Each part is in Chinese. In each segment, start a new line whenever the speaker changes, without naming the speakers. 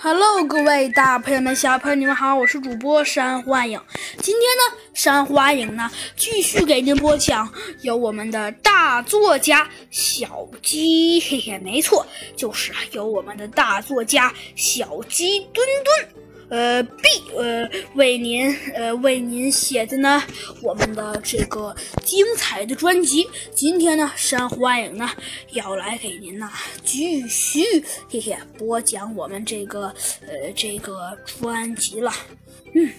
Hello，各位大朋友们、小朋友们，你们好，我是主播山幻影。今天呢，山幻影呢继续给您播讲有我们的大作家小鸡，嘿嘿，没错，就是有我们的大作家小鸡墩墩。呃，B，呃，为您，呃，为您写的呢，我们的这个精彩的专辑。今天呢，山幻影呢要来给您呢继续，嘿嘿，播讲我们这个，呃，这个专辑了。嗯，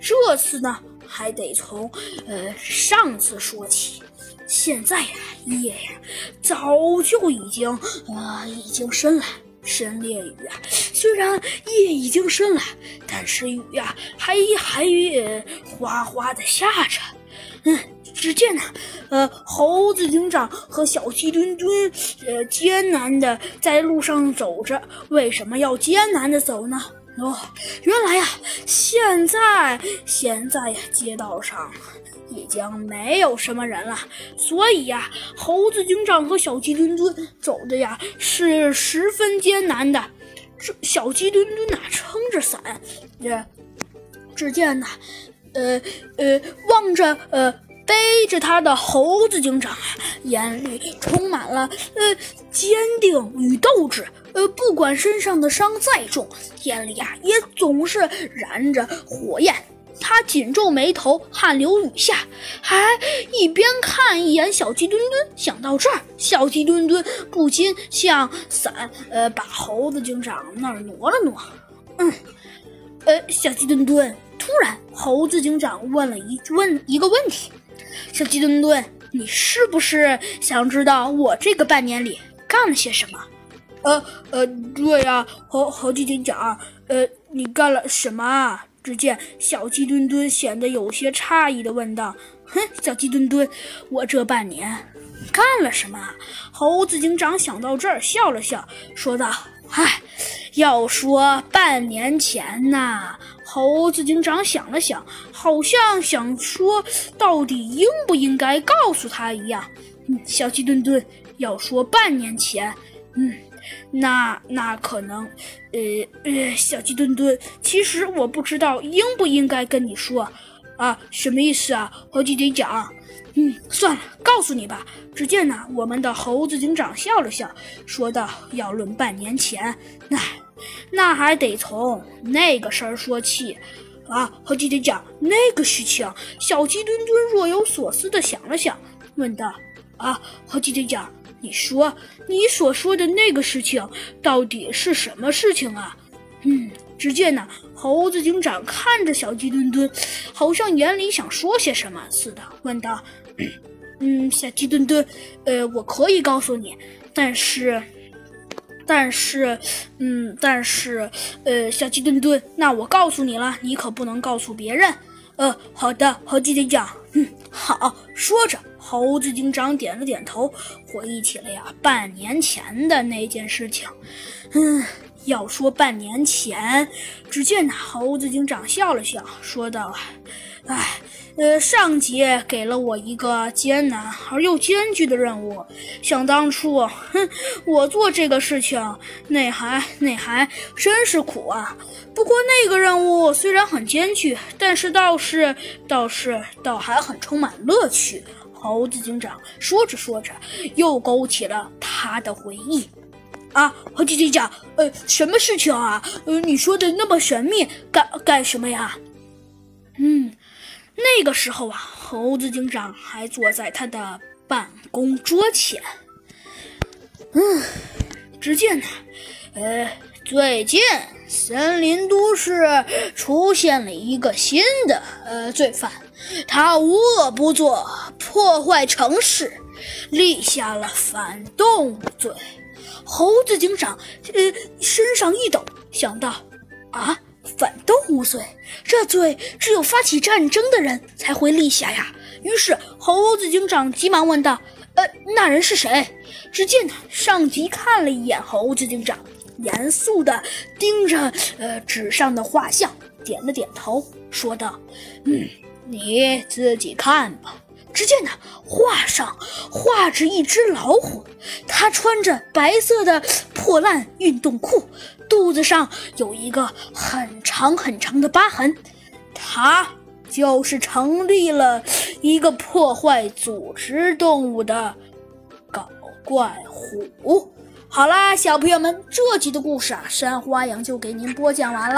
这次呢还得从，呃，上次说起。现在呀，夜呀，早就已经，呃，已经深了。深烈雨啊，虽然夜已经深了，但是雨呀还还也哗哗的下着。嗯，只见呢，呃，猴子警长和小鸡墩墩，呃，艰难的在路上走着。为什么要艰难的走呢？哦，原来呀，现在现在呀，街道上。已经没有什么人了，所以呀，猴子警长和小鸡墩墩走的呀是十分艰难的。这小鸡墩墩呐撑着伞，这只见呐，呃呃，望着呃背着他的猴子警长啊，眼里充满了呃坚定与斗志。呃，不管身上的伤再重，眼里啊也总是燃着火焰。他紧皱眉头，汗流雨下，还一边看一眼小鸡墩墩。想到这儿，小鸡墩墩不禁向伞，呃，把猴子警长那儿挪了挪。嗯，呃，小鸡墩墩。突然，猴子警长问了一问一个问题：“小鸡墩墩，你是不是想知道我这个半年里干了些什么？”“呃呃，对呀，猴猴子警长，呃，你干了什么？”只见小鸡墩墩显得有些诧异的问道：“哼，小鸡墩墩，我这半年干了什么？”猴子警长想到这儿，笑了笑，说道：“嗨，要说半年前呐。”猴子警长想了想，好像想说到底应不应该告诉他一样。嗯，小鸡墩墩，要说半年前，嗯。那那可能，呃呃，小鸡墩墩，其实我不知道应不应该跟你说，啊，什么意思啊？猴子警长，嗯，算了，告诉你吧。只见呢，我们的猴子警长笑了笑，说道：“要论半年前，那那还得从那个事儿说起，啊，猴子警长，那个事情。”小鸡墩墩若有所思的想了想，问道：“啊，猴子警长。”你说，你所说的那个事情到底是什么事情啊？嗯，只见呢，猴子警长看着小鸡墩墩，好像眼里想说些什么似的，问道：“嗯，小鸡墩墩，呃，我可以告诉你，但是，但是，嗯，但是，呃，小鸡墩墩，那我告诉你了，你可不能告诉别人。呃，好的，猴子警长，嗯，好。”说着。猴子警长点了点头，回忆起了呀半年前的那件事情。嗯，要说半年前，只见猴子警长笑了笑，说道：“哎，呃，上级给了我一个艰难而又艰巨的任务。想当初，哼，我做这个事情，那还那还真是苦啊。不过那个任务虽然很艰巨，但是倒是倒是倒还很充满乐趣。”猴子警长说着说着，又勾起了他的回忆。啊，猴子警长，呃，什么事情啊？呃，你说的那么神秘，干干什么呀？嗯，那个时候啊，猴子警长还坐在他的办公桌前。嗯，只见呢，呃，最近森林都市出现了一个新的呃罪犯。他无恶不作，破坏城市，立下了反动罪。猴子警长呃身上一抖，想到啊，反动无罪，这罪只有发起战争的人才会立下呀。于是猴子警长急忙问道：“呃，那人是谁？”只见呢上级看了一眼猴子警长，严肃地盯着呃纸上的画像，点了点头，说道：“嗯。”你自己看吧。只见那画上画着一只老虎，它穿着白色的破烂运动裤，肚子上有一个很长很长的疤痕，他就是成立了一个破坏组织动物的搞怪虎。好啦，小朋友们，这集的故事啊，山花羊就给您播讲完了。